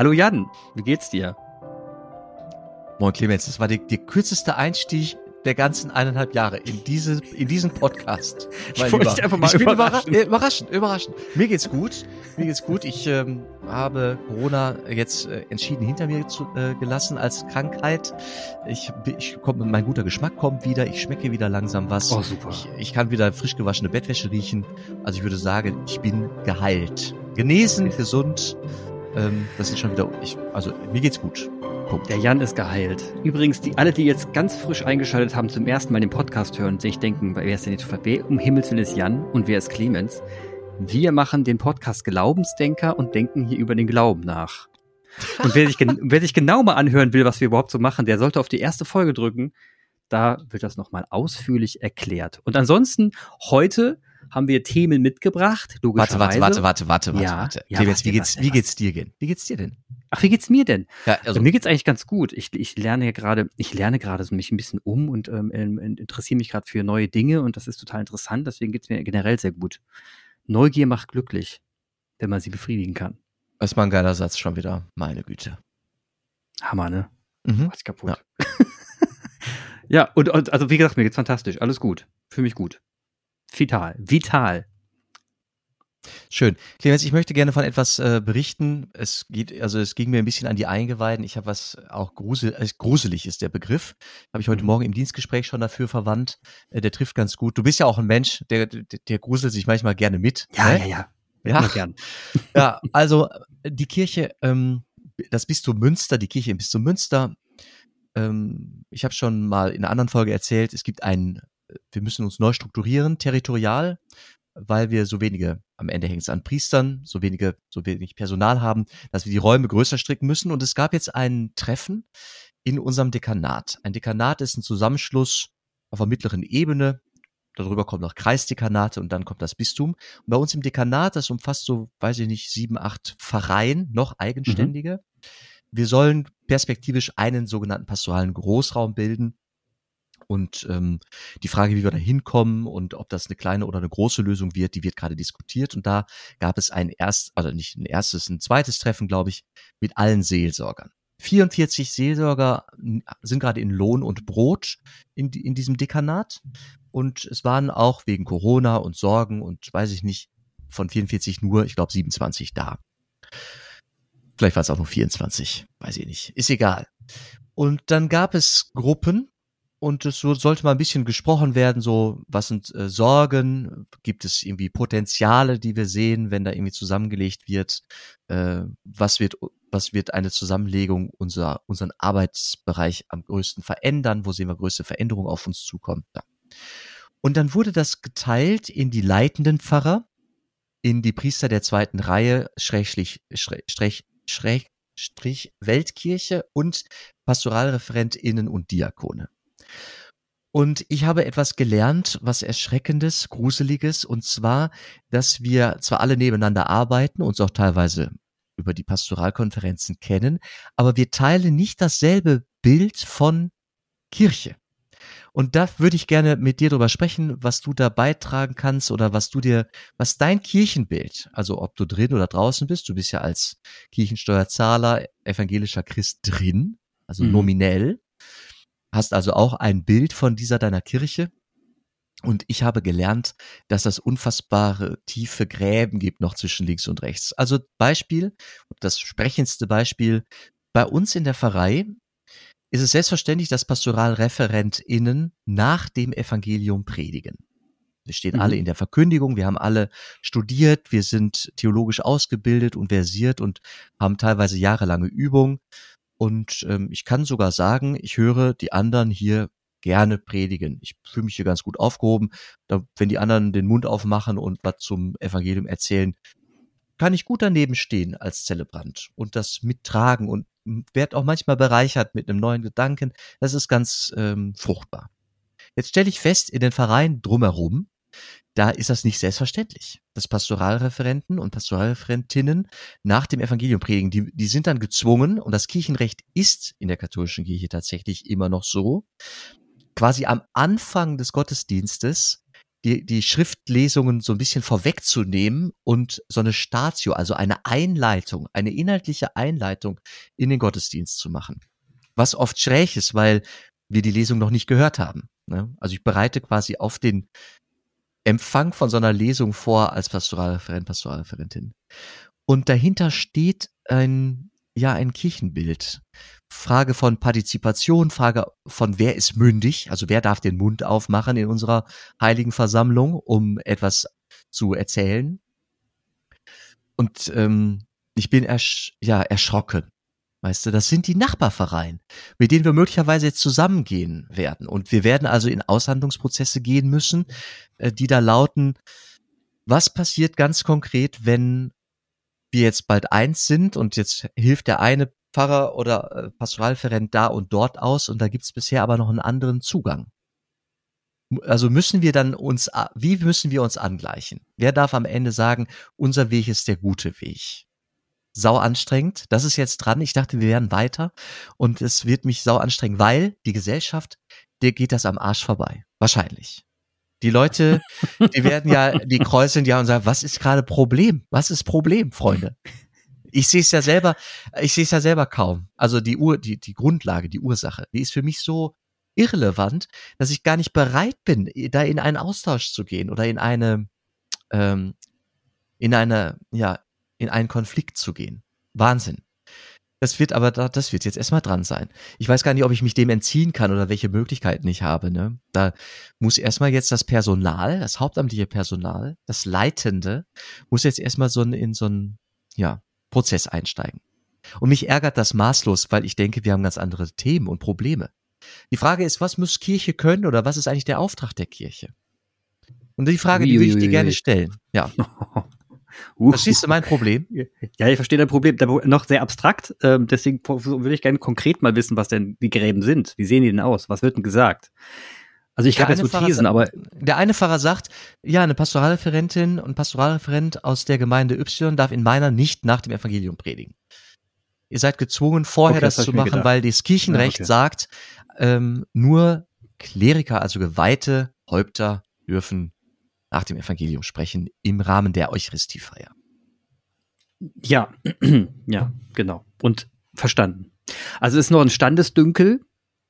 Hallo Jan, wie geht's dir? Moin Clemens, das war der, der kürzeste Einstieg der ganzen eineinhalb Jahre in diese in diesen Podcast. Ich wollte dich einfach mal ich bin überraschen. überra- äh, überraschend, überraschend. Mir geht's gut, mir geht's gut. Ich ähm, habe Corona jetzt äh, entschieden hinter mir zu, äh, gelassen als Krankheit. Ich, ich komme, mein guter Geschmack kommt wieder. Ich schmecke wieder langsam was. Oh, super. Ich, ich kann wieder frisch gewaschene Bettwäsche riechen. Also ich würde sagen, ich bin geheilt, genesen, gesund. Ähm, das ist schon wieder. Ich, also mir geht's gut. Punkt. Der Jan ist geheilt. Übrigens, die alle, die jetzt ganz frisch eingeschaltet haben, zum ersten Mal den Podcast hören, sich denken, wer ist denn jetzt, wer um Himmels Willen ist Jan und wer ist Clemens? Wir machen den Podcast Glaubensdenker und denken hier über den Glauben nach. Und wer sich, wer sich genau mal anhören will, was wir überhaupt so machen, der sollte auf die erste Folge drücken. Da wird das nochmal ausführlich erklärt. Und ansonsten, heute haben wir Themen mitgebracht, Warte, logischerweise. warte, warte, warte, warte, Ja, warte. ja, Clemens, warte, wie geht's, warte, wie geht's dir denn? Wie geht's dir denn? Ach, wie geht's mir denn? Ja, also, mir geht's eigentlich ganz gut. Ich, ich lerne ja gerade, ich lerne gerade so mich ein bisschen um und ähm, ähm, interessiere mich gerade für neue Dinge und das ist total interessant. Deswegen geht's mir generell sehr gut. Neugier macht glücklich, wenn man sie befriedigen kann. das ist mal ein geiler Satz schon wieder. Meine Güte. Hammer, ne? Mhm. Was kaputt. Ja, und, und also wie gesagt, mir geht's fantastisch. Alles gut. Fühle mich gut. Vital. Vital. Schön. Clemens, ich möchte gerne von etwas äh, berichten. Es geht, also es ging mir ein bisschen an die Eingeweiden. Ich habe was auch grusel, äh, gruselig ist der Begriff. Habe ich heute Mhm. Morgen im Dienstgespräch schon dafür verwandt. Äh, der trifft ganz gut. Du bist ja auch ein Mensch, der, der, der gruselt sich manchmal gerne mit. Ja, ne? ja, ja. Ja. Gern. Ja, also äh, die Kirche, ähm, das Bistum Münster, die Kirche im Bistum Münster. Ähm, ich habe schon mal in einer anderen Folge erzählt, es gibt ein, äh, wir müssen uns neu strukturieren, territorial, weil wir so wenige, am Ende hängt es an Priestern, so wenige, so wenig Personal haben, dass wir die Räume größer stricken müssen. Und es gab jetzt ein Treffen in unserem Dekanat. Ein Dekanat ist ein Zusammenschluss auf der mittleren Ebene. Darüber kommen noch Kreisdekanate und dann kommt das Bistum. Und bei uns im Dekanat, das umfasst so, weiß ich nicht, sieben, acht Pfarreien, noch eigenständige. Wir sollen perspektivisch einen sogenannten pastoralen Großraum bilden. Und ähm, die Frage, wie wir da hinkommen und ob das eine kleine oder eine große Lösung wird, die wird gerade diskutiert. Und da gab es ein erst, also nicht ein erstes, ein zweites Treffen, glaube ich, mit allen Seelsorgern. 44 Seelsorger sind gerade in Lohn und Brot in, in diesem Dekanat. Und es waren auch wegen Corona und Sorgen und weiß ich nicht, von 44 nur, ich glaube, 27 da. Vielleicht war es auch nur 24, weiß ich nicht. Ist egal. Und dann gab es Gruppen und es so, sollte mal ein bisschen gesprochen werden, so was sind äh, Sorgen, gibt es irgendwie Potenziale, die wir sehen, wenn da irgendwie zusammengelegt wird, äh, was wird was wird eine Zusammenlegung unser unseren Arbeitsbereich am größten verändern, wo sehen wir größte Veränderungen auf uns zukommen. Ja. Und dann wurde das geteilt in die leitenden Pfarrer, in die Priester der zweiten Reihe, Schrägstrich, Schräg, Schräg, Strich Weltkirche und PastoralreferentInnen und Diakone. Und ich habe etwas gelernt, was Erschreckendes, Gruseliges, und zwar, dass wir zwar alle nebeneinander arbeiten, uns auch teilweise über die Pastoralkonferenzen kennen, aber wir teilen nicht dasselbe Bild von Kirche. Und da würde ich gerne mit dir drüber sprechen, was du da beitragen kannst oder was du dir, was dein Kirchenbild, also ob du drin oder draußen bist, du bist ja als Kirchensteuerzahler, evangelischer Christ drin, also Mhm. nominell, hast also auch ein Bild von dieser deiner Kirche. Und ich habe gelernt, dass es unfassbare tiefe Gräben gibt noch zwischen links und rechts. Also Beispiel, das sprechendste Beispiel, bei uns in der Pfarrei ist es selbstverständlich, dass PastoralreferentInnen nach dem Evangelium predigen. Wir stehen Mhm. alle in der Verkündigung, wir haben alle studiert, wir sind theologisch ausgebildet und versiert und haben teilweise jahrelange Übung. Und ähm, ich kann sogar sagen, ich höre die anderen hier gerne predigen. Ich fühle mich hier ganz gut aufgehoben. Da, wenn die anderen den Mund aufmachen und was zum Evangelium erzählen, kann ich gut daneben stehen als Zelebrant und das mittragen und werde auch manchmal bereichert mit einem neuen Gedanken. Das ist ganz ähm, fruchtbar. Jetzt stelle ich fest, in den Vereinen drumherum, da ist das nicht selbstverständlich. Dass Pastoralreferenten und Pastoralreferentinnen nach dem Evangelium predigen, die, die sind dann gezwungen, und das Kirchenrecht ist in der katholischen Kirche tatsächlich immer noch so, quasi am Anfang des Gottesdienstes die, die Schriftlesungen so ein bisschen vorwegzunehmen und so eine Statio, also eine Einleitung, eine inhaltliche Einleitung in den Gottesdienst zu machen. Was oft schräg ist, weil wir die Lesung noch nicht gehört haben. Ne? Also ich bereite quasi auf den Empfang von so einer Lesung vor als Pastoralreferent, Pastoralreferentin. Und dahinter steht ein, ja, ein Kirchenbild. Frage von Partizipation, Frage von wer ist mündig, also wer darf den Mund aufmachen in unserer heiligen Versammlung, um etwas zu erzählen. Und ähm, ich bin ersch ja, erschrocken. Weißt du, das sind die Nachbarvereine, mit denen wir möglicherweise jetzt zusammengehen werden. Und wir werden also in Aushandlungsprozesse gehen müssen, äh, die da lauten, was passiert ganz konkret, wenn wir jetzt bald eins sind und jetzt hilft der eine Pfarrer oder äh, Pastoralreferent da und dort aus und da gibt's bisher aber noch einen anderen Zugang. Also müssen wir dann uns, wie müssen wir uns angleichen? Wer darf am Ende sagen, unser Weg ist der gute Weg? Sau anstrengend. Das ist jetzt dran. Ich dachte, wir wären weiter und es wird mich sau anstrengen, weil die Gesellschaft, der geht das am Arsch vorbei. Wahrscheinlich. Die Leute, die werden ja, die kreuzen ja und sagen, was ist gerade Problem? Was ist Problem, Freunde? Ich sehe es ja selber, ich sehe es ja selber kaum. Also die Ur, die, die Grundlage, die Ursache, die ist für mich so irrelevant, dass ich gar nicht bereit bin, da in einen Austausch zu gehen oder in eine, ähm, in eine, ja, in einen Konflikt zu gehen. Wahnsinn. Das wird aber, das wird jetzt erstmal dran sein. Ich weiß gar nicht, ob ich mich dem entziehen kann oder welche Möglichkeiten ich habe. Ne? Da muss erstmal jetzt das Personal, das hauptamtliche Personal, das Leitende, muss jetzt erstmal so in so ein, ja, Prozess einsteigen. Und mich ärgert das maßlos, weil ich denke, wir haben ganz andere Themen und Probleme. Die Frage ist, was muss Kirche können oder was ist eigentlich der Auftrag der Kirche? Und die Frage, die würde ich dir gerne stellen. Ja. Uh. Verstehst du mein Problem? Ja, ich verstehe dein Problem. Noch sehr abstrakt. Ähm, deswegen würde ich gerne konkret mal wissen, was denn die Gräben sind. Wie sehen die denn aus? Was wird denn gesagt? Also ich habe jetzt so Thesen, aber der eine Pfarrer sagt, ja, eine Pastoralreferentin und Pastoralreferent aus der Gemeinde Y darf in meiner nicht nach dem Evangelium predigen. Ihr seid gezwungen, vorher okay, das, das zu machen, gedacht. weil das Kirchenrecht ja, okay. sagt, ähm, nur Kleriker, also geweihte Häupter, dürfen nach dem Evangelium sprechen im Rahmen der Eucharistiefeier. Ja, ja, genau. Und verstanden. Also es ist noch ein Standesdünkel,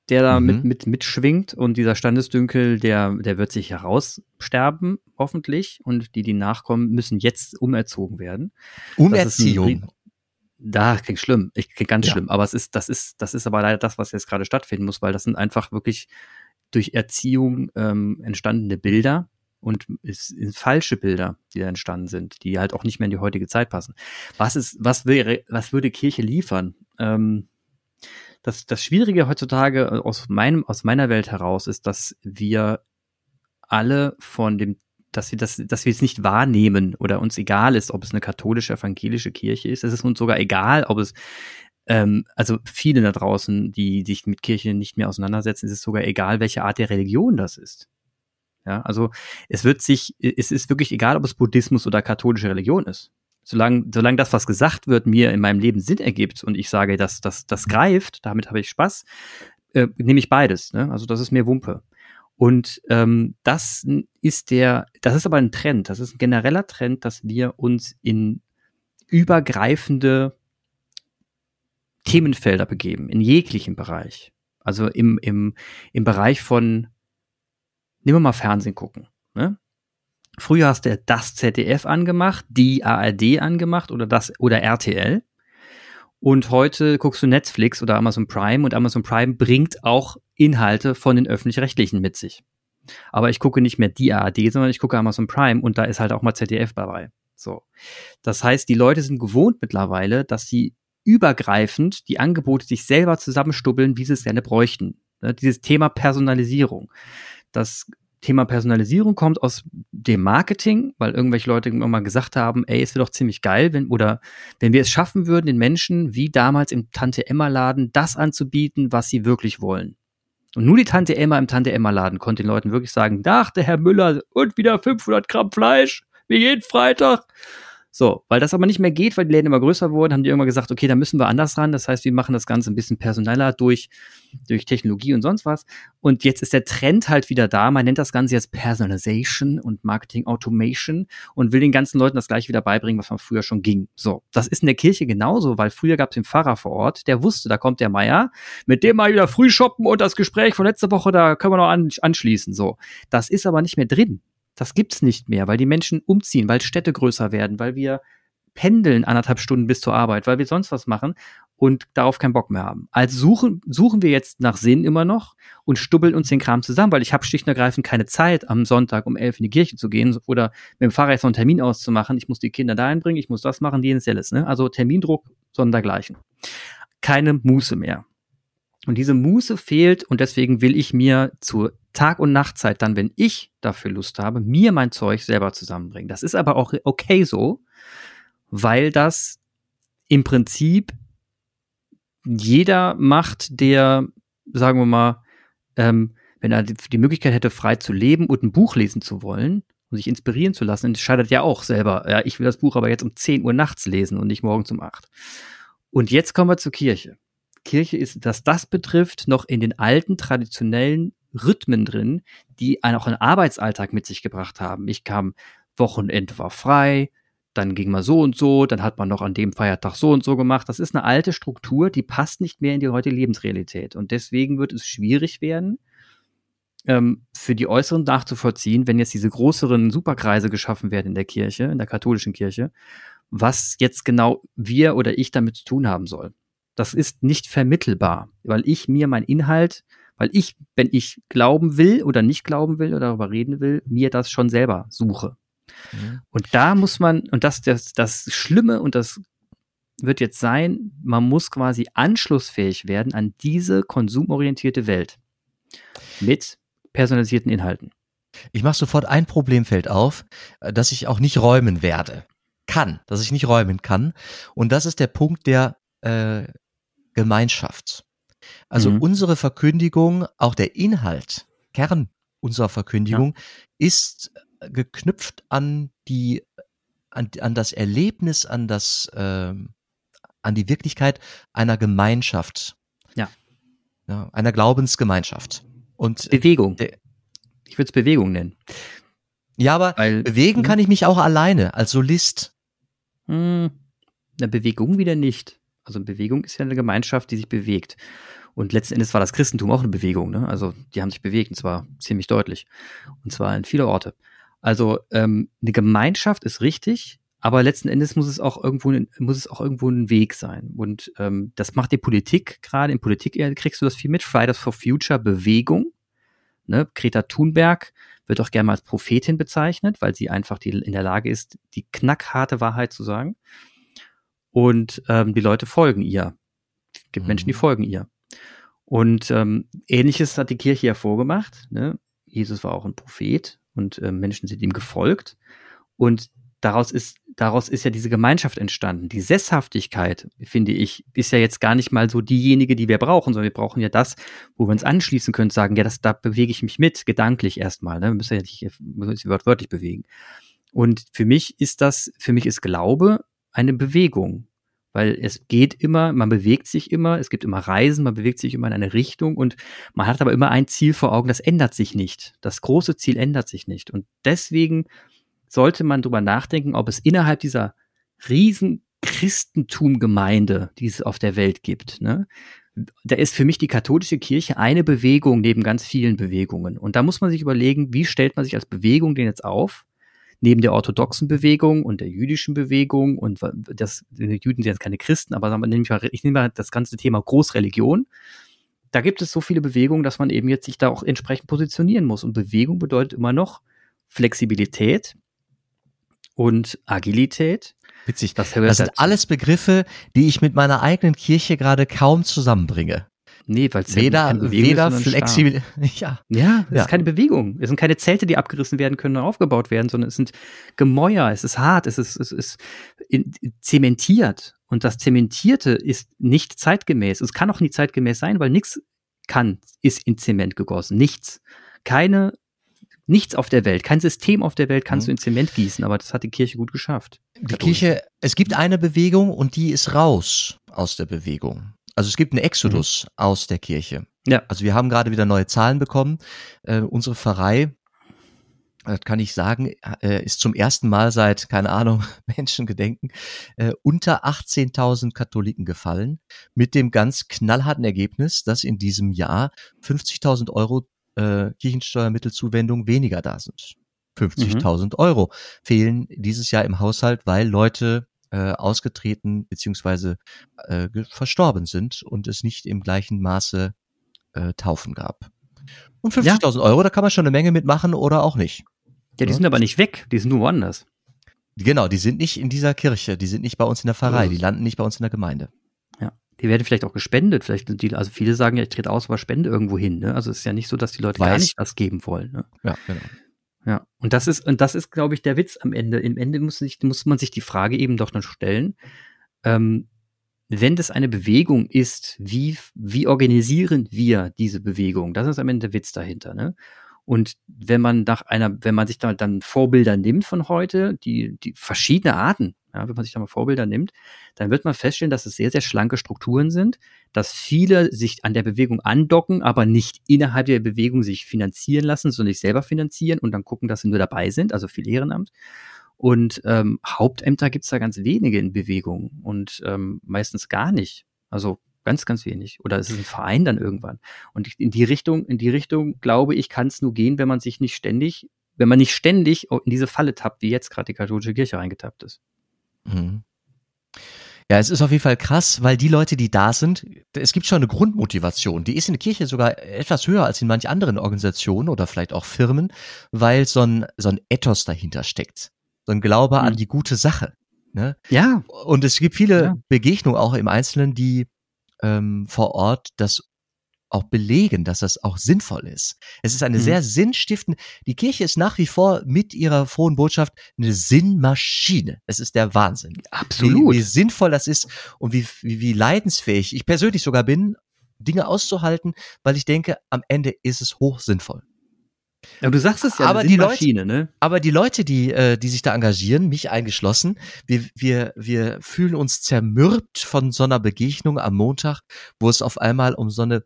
der da mhm. mit, mit, mitschwingt und dieser Standesdünkel, der, der wird sich heraussterben, hoffentlich. Und die, die nachkommen, müssen jetzt umerzogen werden. Umerziehung. Da klingt schlimm, ich klingt ganz ja. schlimm, aber es ist, das ist, das ist aber leider das, was jetzt gerade stattfinden muss, weil das sind einfach wirklich durch Erziehung ähm, entstandene Bilder, und es sind falsche Bilder, die da entstanden sind, die halt auch nicht mehr in die heutige Zeit passen. Was ist, was wäre, was würde Kirche liefern? Ähm, das, das Schwierige heutzutage aus meinem, aus meiner Welt heraus ist, dass wir alle von dem, dass wir das, dass wir es nicht wahrnehmen oder uns egal ist, ob es eine katholische, evangelische Kirche ist. Es ist uns sogar egal, ob es ähm, also viele da draußen, die sich mit Kirche nicht mehr auseinandersetzen, ist es sogar egal, welche Art der Religion das ist. Ja, also es wird sich, es ist wirklich egal, ob es Buddhismus oder katholische Religion ist. Solange, solange das, was gesagt wird, mir in meinem Leben Sinn ergibt und ich sage, dass das, das greift, damit habe ich Spaß, äh, nehme ich beides. Ne? Also das ist mir Wumpe. Und ähm, das ist der, das ist aber ein Trend, das ist ein genereller Trend, dass wir uns in übergreifende Themenfelder begeben, in jeglichem Bereich. Also im, im, im Bereich von nehmen wir mal Fernsehen gucken. Ne? Früher hast du das ZDF angemacht, die ARD angemacht oder das oder RTL. Und heute guckst du Netflix oder Amazon Prime und Amazon Prime bringt auch Inhalte von den öffentlich-rechtlichen mit sich. Aber ich gucke nicht mehr die ARD, sondern ich gucke Amazon Prime und da ist halt auch mal ZDF dabei. So. Das heißt, die Leute sind gewohnt mittlerweile, dass sie übergreifend die Angebote sich selber zusammenstubbeln, wie sie es gerne bräuchten. Ne? Dieses Thema Personalisierung. Das Thema Personalisierung kommt aus dem Marketing, weil irgendwelche Leute immer mal gesagt haben, ey, es wäre doch ziemlich geil, wenn, oder wenn wir es schaffen würden, den Menschen wie damals im Tante-Emma-Laden das anzubieten, was sie wirklich wollen. Und nur die Tante Emma im Tante Emma-Laden konnte den Leuten wirklich sagen, ach, der Herr Müller und wieder 500 Gramm Fleisch, wie jeden Freitag. So, weil das aber nicht mehr geht, weil die Läden immer größer wurden, haben die irgendwann gesagt, okay, da müssen wir anders ran. Das heißt, wir machen das Ganze ein bisschen personeller durch, durch Technologie und sonst was. Und jetzt ist der Trend halt wieder da. Man nennt das Ganze jetzt Personalization und Marketing Automation und will den ganzen Leuten das gleich wieder beibringen, was man früher schon ging. So, das ist in der Kirche genauso, weil früher gab es den Pfarrer vor Ort, der wusste, da kommt der Meier, mit dem mal wieder früh shoppen und das Gespräch von letzter Woche, da können wir noch an, anschließen. So, das ist aber nicht mehr drin. Das gibt's nicht mehr, weil die Menschen umziehen, weil Städte größer werden, weil wir pendeln anderthalb Stunden bis zur Arbeit, weil wir sonst was machen und darauf keinen Bock mehr haben. Also suchen, suchen wir jetzt nach Sinn immer noch und stubbeln uns den Kram zusammen, weil ich habe schlicht und ergreifend keine Zeit, am Sonntag um elf in die Kirche zu gehen oder mit dem Fahrrad noch einen Termin auszumachen. Ich muss die Kinder da einbringen, ich muss das machen, jenes, jenes. Ne? Also Termindruck, sondergleichen. Keine Muße mehr. Und diese Muße fehlt und deswegen will ich mir zur Tag- und Nachtzeit dann, wenn ich dafür Lust habe, mir mein Zeug selber zusammenbringen. Das ist aber auch okay so, weil das im Prinzip jeder macht, der, sagen wir mal, ähm, wenn er die Möglichkeit hätte, frei zu leben und ein Buch lesen zu wollen und sich inspirieren zu lassen, entscheidet ja auch selber, ja, ich will das Buch aber jetzt um 10 Uhr nachts lesen und nicht morgens um 8. Und jetzt kommen wir zur Kirche. Kirche ist, dass das betrifft, noch in den alten traditionellen Rhythmen drin, die auch einen Arbeitsalltag mit sich gebracht haben. Ich kam, Wochenende war frei, dann ging man so und so, dann hat man noch an dem Feiertag so und so gemacht. Das ist eine alte Struktur, die passt nicht mehr in die heutige Lebensrealität. Und deswegen wird es schwierig werden, ähm, für die Äußeren nachzuvollziehen, wenn jetzt diese größeren Superkreise geschaffen werden in der Kirche, in der katholischen Kirche, was jetzt genau wir oder ich damit zu tun haben soll. Das ist nicht vermittelbar, weil ich mir mein Inhalt, weil ich, wenn ich glauben will oder nicht glauben will oder darüber reden will, mir das schon selber suche. Mhm. Und da muss man, und das, das, das Schlimme und das wird jetzt sein, man muss quasi anschlussfähig werden an diese konsumorientierte Welt mit personalisierten Inhalten. Ich mache sofort ein Problemfeld auf, äh, das ich auch nicht räumen werde. Kann, dass ich nicht räumen kann. Und das ist der Punkt der äh, Gemeinschaft. Also mhm. unsere Verkündigung, auch der Inhalt, Kern unserer Verkündigung, ja. ist geknüpft an die, an, an das Erlebnis, an das, äh, an die Wirklichkeit einer Gemeinschaft. Ja. ja einer Glaubensgemeinschaft. Und Bewegung. Der, ich würde es Bewegung nennen. Ja, aber Weil, bewegen hm? kann ich mich auch alleine als Solist. Hm, eine Bewegung wieder nicht. Also Bewegung ist ja eine Gemeinschaft, die sich bewegt. Und letzten Endes war das Christentum auch eine Bewegung. Ne? Also die haben sich bewegt und zwar ziemlich deutlich. Und zwar in viele Orte. Also ähm, eine Gemeinschaft ist richtig, aber letzten Endes muss es auch irgendwo muss es auch irgendwo ein Weg sein. Und ähm, das macht die Politik gerade. In Politik kriegst du das viel mit. Fridays for Future Bewegung. Ne? Greta Thunberg wird auch gerne mal als Prophetin bezeichnet, weil sie einfach die, in der Lage ist, die knackharte Wahrheit zu sagen. Und ähm, die Leute folgen ihr. Es gibt mhm. Menschen, die mhm. folgen ihr. Und ähm, ähnliches hat die Kirche ja vorgemacht. Ne? Jesus war auch ein Prophet und äh, Menschen sind ihm gefolgt. Und daraus ist, daraus ist ja diese Gemeinschaft entstanden. Die Sesshaftigkeit, finde ich, ist ja jetzt gar nicht mal so diejenige, die wir brauchen, sondern wir brauchen ja das, wo wir uns anschließen können, sagen, ja, das, da bewege ich mich mit, gedanklich erstmal. Ne? Wir müssen ja nicht, müssen uns wörtlich bewegen. Und für mich ist das, für mich ist Glaube eine Bewegung weil es geht immer, man bewegt sich immer, es gibt immer Reisen, man bewegt sich immer in eine Richtung und man hat aber immer ein Ziel vor Augen, das ändert sich nicht. Das große Ziel ändert sich nicht. Und deswegen sollte man drüber nachdenken, ob es innerhalb dieser riesen Christentumgemeinde, die es auf der Welt gibt, ne, da ist für mich die katholische Kirche eine Bewegung neben ganz vielen Bewegungen. Und da muss man sich überlegen, wie stellt man sich als Bewegung den jetzt auf? Neben der orthodoxen Bewegung und der jüdischen Bewegung und das, die Juden sind jetzt keine Christen, aber ich nehme mal das ganze Thema Großreligion. Da gibt es so viele Bewegungen, dass man eben jetzt sich da auch entsprechend positionieren muss. Und Bewegung bedeutet immer noch Flexibilität und Agilität. Witzig. Das, das sind alles Begriffe, die ich mit meiner eigenen Kirche gerade kaum zusammenbringe. Nee, weil es weder, ja weder flexibel. Ja, ja, es ja. ist keine Bewegung. Es sind keine Zelte, die abgerissen werden können und aufgebaut werden, sondern es sind Gemäuer, es ist hart, es ist, es ist zementiert. Und das Zementierte ist nicht zeitgemäß. Es kann auch nie zeitgemäß sein, weil nichts kann, ist in Zement gegossen. Nichts. Keine nichts auf der Welt, kein System auf der Welt kannst mhm. du in Zement gießen, aber das hat die Kirche gut geschafft. Die Kirche, es gibt eine Bewegung und die ist raus aus der Bewegung. Also es gibt einen Exodus mhm. aus der Kirche. Ja. Also wir haben gerade wieder neue Zahlen bekommen. Äh, unsere Pfarrei, das kann ich sagen, äh, ist zum ersten Mal seit, keine Ahnung, Menschengedenken, äh, unter 18.000 Katholiken gefallen. Mit dem ganz knallharten Ergebnis, dass in diesem Jahr 50.000 Euro äh, Kirchensteuermittelzuwendung weniger da sind. 50.000 mhm. Euro fehlen dieses Jahr im Haushalt, weil Leute äh, ausgetreten beziehungsweise äh, verstorben sind und es nicht im gleichen Maße äh, Taufen gab. Und 50.000 ja. Euro, da kann man schon eine Menge mitmachen oder auch nicht. Ja, die ja? sind aber nicht weg, die sind nur woanders. Genau, die sind nicht in dieser Kirche, die sind nicht bei uns in der Pfarrei, die landen nicht bei uns in der Gemeinde. Ja, die werden vielleicht auch gespendet, vielleicht sind die, also viele sagen ja, ich trete aus, aber spende irgendwo hin, ne? Also es ist ja nicht so, dass die Leute Weiß. gar nicht was geben wollen, ne? Ja, genau. Ja, und das ist, und das ist, glaube ich, der Witz am Ende. Im Ende muss, sich, muss man sich die Frage eben doch noch stellen, ähm, wenn das eine Bewegung ist, wie, wie organisieren wir diese Bewegung? Das ist am Ende der Witz dahinter, ne? Und wenn man nach einer, wenn man sich da dann Vorbilder nimmt von heute, die, die verschiedene Arten, ja, wenn man sich da mal Vorbilder nimmt, dann wird man feststellen, dass es sehr, sehr schlanke Strukturen sind, dass viele sich an der Bewegung andocken, aber nicht innerhalb der Bewegung sich finanzieren lassen, sondern sich selber finanzieren und dann gucken, dass sie nur dabei sind, also viel Ehrenamt. Und ähm, Hauptämter gibt's da ganz wenige in Bewegung und ähm, meistens gar nicht. Also Ganz, ganz wenig. Oder es ist ein Verein dann irgendwann. Und in die Richtung, in die Richtung, glaube ich, kann es nur gehen, wenn man sich nicht ständig, wenn man nicht ständig in diese Falle tappt, wie jetzt gerade die katholische Kirche reingetappt ist. Mhm. Ja, es ist auf jeden Fall krass, weil die Leute, die da sind, es gibt schon eine Grundmotivation. Die ist in der Kirche sogar etwas höher als in manch anderen Organisationen oder vielleicht auch Firmen, weil so ein, so ein Ethos dahinter steckt. So ein Glaube mhm. an die gute Sache. Ne? Ja. Und es gibt viele ja. Begegnungen auch im Einzelnen, die ähm, vor Ort das auch belegen, dass das auch sinnvoll ist. Es ist eine mhm. sehr sinnstiftende, die Kirche ist nach wie vor mit ihrer frohen Botschaft eine Sinnmaschine. Es ist der Wahnsinn. Absolut. Wie, wie sinnvoll das ist und wie, wie, wie leidensfähig ich persönlich sogar bin, Dinge auszuhalten, weil ich denke, am Ende ist es hochsinnvoll. Ja, du sagst es ja, aber die Leute, ne? Aber die Leute, die, äh, die sich da engagieren, mich eingeschlossen, wir, wir, wir fühlen uns zermürbt von so einer Begegnung am Montag, wo es auf einmal um so eine,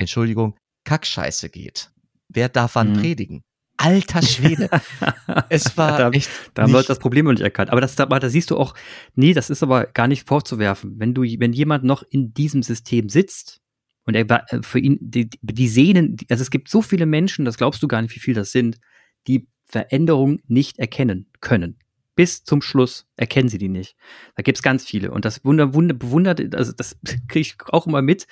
Entschuldigung, Kackscheiße geht. Wer darf wann mhm. predigen? Alter Schwede. es war da, echt. Da haben Leute das Problem noch nicht erkannt. Aber das, da, da siehst du auch, nee, das ist aber gar nicht vorzuwerfen. Wenn du, wenn jemand noch in diesem System sitzt, und er war äh, für ihn, die, die Sehnen, also es gibt so viele Menschen, das glaubst du gar nicht, wie viel das sind, die Veränderung nicht erkennen können. Bis zum Schluss erkennen sie die nicht. Da gibt's ganz viele. Und das Wunder, Wunder, bewundert, also das kriege ich auch immer mit,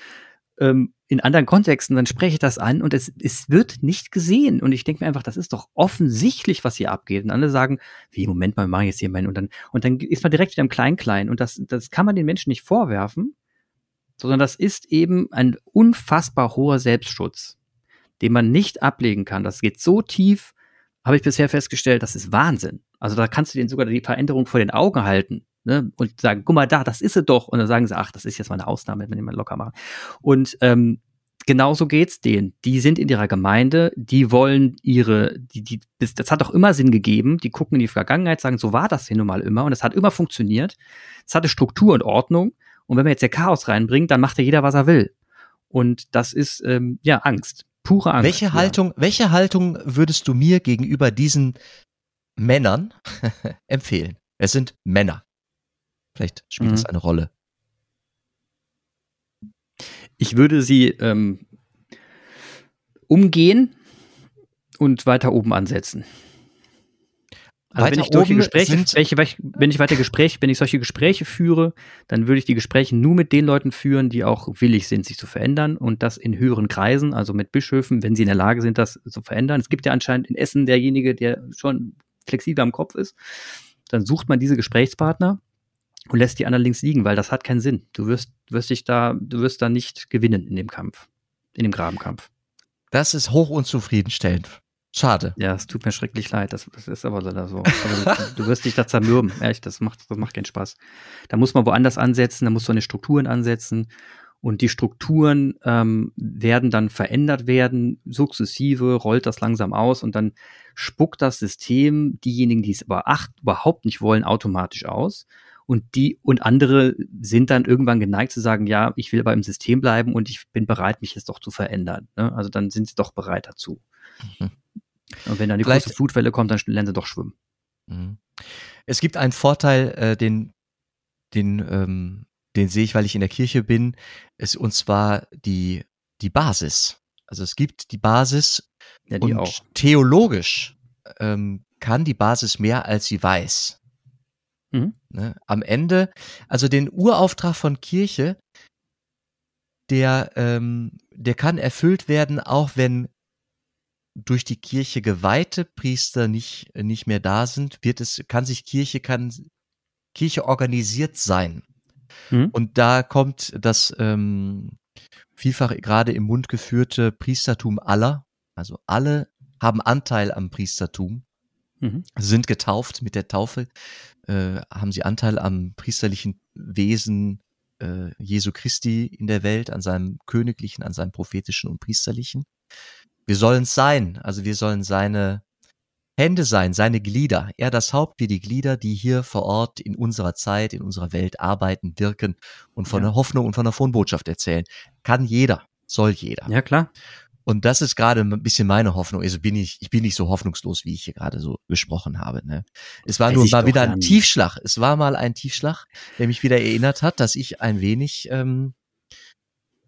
ähm, in anderen Kontexten, dann spreche ich das an und es, es wird nicht gesehen. Und ich denke mir einfach, das ist doch offensichtlich, was hier abgeht. Und alle sagen, wie, Moment mal, wir machen jetzt hier meinen. Und dann, und dann ist man direkt wieder im Klein-Klein. Und das, das kann man den Menschen nicht vorwerfen, sondern das ist eben ein unfassbar hoher Selbstschutz, den man nicht ablegen kann. Das geht so tief, habe ich bisher festgestellt, das ist Wahnsinn. Also da kannst du denen sogar die Veränderung vor den Augen halten ne? und sagen, guck mal da, das ist es doch. Und dann sagen sie, ach, das ist jetzt mal eine Ausnahme, wenn mal locker machen. Und ähm, genauso geht's denen. Die sind in ihrer Gemeinde, die wollen ihre, die, die, das, das hat auch immer Sinn gegeben. Die gucken in die Vergangenheit, sagen, so war das hier nun mal immer und es hat immer funktioniert. Es hatte Struktur und Ordnung und wenn man jetzt der Chaos reinbringt, dann macht ja jeder, was er will. Und das ist ähm, ja Angst, pure Angst. Welche Haltung, welche Haltung würdest du mir gegenüber diesen Männern empfehlen? Es sind Männer. Vielleicht spielt mhm. das eine Rolle. Ich würde sie ähm, umgehen und weiter oben ansetzen. Also wenn ich solche Gespräche, welche, wenn ich weiter Gespräche, wenn ich solche Gespräche führe, dann würde ich die Gespräche nur mit den Leuten führen, die auch willig sind, sich zu verändern und das in höheren Kreisen, also mit Bischöfen, wenn sie in der Lage sind, das zu verändern. Es gibt ja anscheinend in Essen derjenige, der schon flexibel am Kopf ist. Dann sucht man diese Gesprächspartner und lässt die anderen links liegen, weil das hat keinen Sinn. Du wirst, wirst dich da, du wirst da nicht gewinnen in dem Kampf, in dem Grabenkampf. Das ist hoch unzufriedenstellend. Schade. Ja, es tut mir schrecklich leid. Das, das ist aber leider so. Also, du, wirst dich da zermürben. Echt, das macht, das macht keinen Spaß. Da muss man woanders ansetzen, da muss man in Strukturen ansetzen. Und die Strukturen ähm, werden dann verändert werden, sukzessive rollt das langsam aus und dann spuckt das System diejenigen, die es aber acht, überhaupt nicht wollen, automatisch aus. Und die und andere sind dann irgendwann geneigt zu sagen, ja, ich will aber im System bleiben und ich bin bereit, mich jetzt doch zu verändern. Ne? Also dann sind sie doch bereit dazu. Mhm. Und wenn dann die Vielleicht, große Flutwelle kommt, dann lernen sie doch schwimmen. Mhm. Es gibt einen Vorteil, äh, den, den, ähm, den sehe ich, weil ich in der Kirche bin, ist, und zwar die, die Basis. Also es gibt die Basis ja, die und auch. theologisch ähm, kann die Basis mehr, als sie weiß. Mhm. Ne? Am Ende, also den Urauftrag von Kirche, der, ähm, der kann erfüllt werden, auch wenn durch die Kirche geweihte Priester nicht, nicht mehr da sind, wird es, kann sich Kirche, kann Kirche organisiert sein. Mhm. Und da kommt das ähm, vielfach gerade im Mund geführte Priestertum aller, also alle haben Anteil am Priestertum, mhm. sind getauft mit der Taufe, äh, haben sie Anteil am priesterlichen Wesen äh, Jesu Christi in der Welt, an seinem königlichen, an seinem prophetischen und priesterlichen. Wir sollen es sein, also wir sollen seine Hände sein, seine Glieder, er das Haupt, wir die Glieder, die hier vor Ort in unserer Zeit, in unserer Welt arbeiten, wirken und von ja. der Hoffnung und von der Frohnbotschaft erzählen. Kann jeder, soll jeder. Ja, klar. Und das ist gerade ein bisschen meine Hoffnung. Also bin ich, ich bin nicht so hoffnungslos, wie ich hier gerade so gesprochen habe. Ne? Es war Weiß nur mal wieder ein Tiefschlag. Es war mal ein Tiefschlag, der mich wieder erinnert hat, dass ich ein wenig ähm,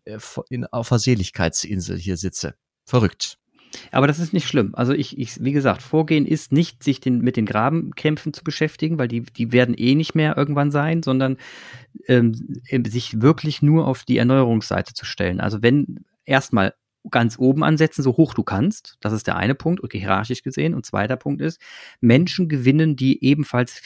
äh, in, auf der Seligkeitsinsel hier sitze. Verrückt. Aber das ist nicht schlimm. Also ich, ich, wie gesagt, Vorgehen ist nicht, sich den, mit den Grabenkämpfen zu beschäftigen, weil die, die werden eh nicht mehr irgendwann sein, sondern ähm, sich wirklich nur auf die Erneuerungsseite zu stellen. Also wenn erstmal ganz oben ansetzen, so hoch du kannst. Das ist der eine Punkt, okay, hierarchisch gesehen. Und zweiter Punkt ist, Menschen gewinnen, die ebenfalls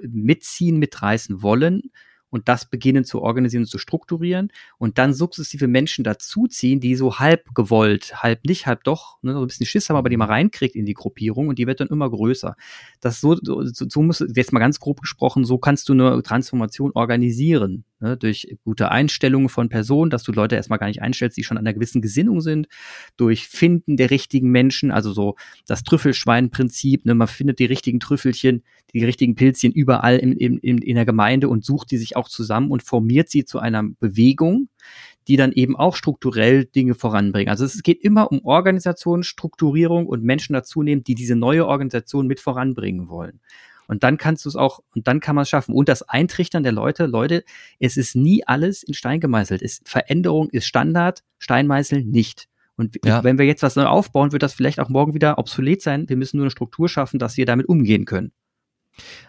mitziehen, mitreißen wollen, und das beginnen zu organisieren und zu strukturieren und dann sukzessive Menschen dazuziehen, die so halb gewollt, halb nicht, halb doch, ne, so ein bisschen Schiss haben, aber die mal reinkriegt in die Gruppierung und die wird dann immer größer. Das so, so, so muss, jetzt mal ganz grob gesprochen, so kannst du eine Transformation organisieren, ne, durch gute Einstellungen von Personen, dass du Leute erstmal gar nicht einstellst, die schon an einer gewissen Gesinnung sind, durch Finden der richtigen Menschen, also so das Trüffelschwein-Prinzip, ne, man findet die richtigen Trüffelchen, die richtigen Pilzchen überall in, in, in der Gemeinde und sucht die sich auch zusammen und formiert sie zu einer Bewegung, die dann eben auch strukturell Dinge voranbringen. Also es geht immer um Organisation, Strukturierung und Menschen dazu nehmen, die diese neue Organisation mit voranbringen wollen. Und dann kannst du es auch, und dann kann man es schaffen. Und das Eintrichtern der Leute, Leute, es ist nie alles in Stein gemeißelt. Es, Veränderung ist Standard, Steinmeißeln nicht. Und ja. wenn wir jetzt was neu aufbauen, wird das vielleicht auch morgen wieder obsolet sein. Wir müssen nur eine Struktur schaffen, dass wir damit umgehen können.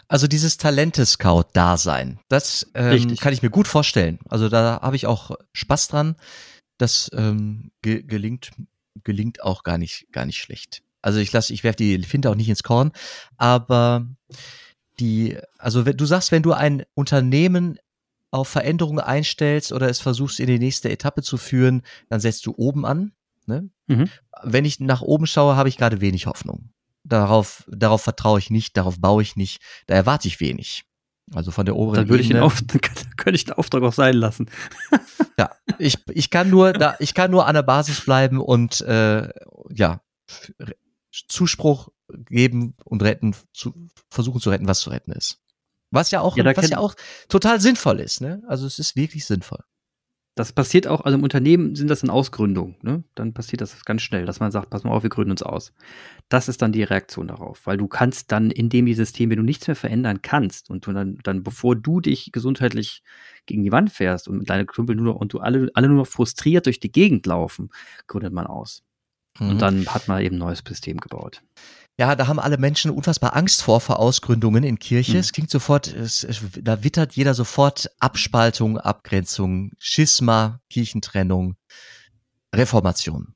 Also dieses Talente-Scout-Dasein, das ähm, kann ich mir gut vorstellen. Also da habe ich auch Spaß dran. Das ähm, ge gelingt, gelingt auch gar nicht, gar nicht schlecht. Also ich lasse, ich werfe die Finte auch nicht ins Korn, aber die, also wenn du sagst, wenn du ein Unternehmen auf Veränderungen einstellst oder es versuchst in die nächste Etappe zu führen, dann setzt du oben an. Ne? Mhm. Wenn ich nach oben schaue, habe ich gerade wenig Hoffnung. Darauf, darauf vertraue ich nicht, darauf baue ich nicht, da erwarte ich wenig. Also von der oberen Dann würde ich den Auf könnte ich den Auftrag auch sein lassen. ja, ich, ich kann nur da, ich kann nur an der Basis bleiben und äh, ja, Zuspruch geben und retten, zu, versuchen zu retten, was zu retten ist. Was ja auch, ja, was ja auch total sinnvoll ist, ne? Also es ist wirklich sinnvoll. Das passiert auch, also im Unternehmen sind das in Ausgründung, ne? Dann passiert das ganz schnell, dass man sagt, pass mal auf, wir gründen uns aus. Das ist dann die Reaktion darauf, weil du kannst dann in dem System, wenn du nichts mehr verändern kannst und du dann, dann bevor du dich gesundheitlich gegen die Wand fährst und deine Kumpel nur noch, und du alle, alle nur noch frustriert durch die Gegend laufen, gründet man aus. Mhm. Und dann hat man eben ein neues System gebaut. Ja, da haben alle Menschen unfassbar Angst vor, vor Ausgründungen in Kirche. Mhm. Es klingt sofort, es, da wittert jeder sofort Abspaltung, Abgrenzung, Schisma, Kirchentrennung, Reformation.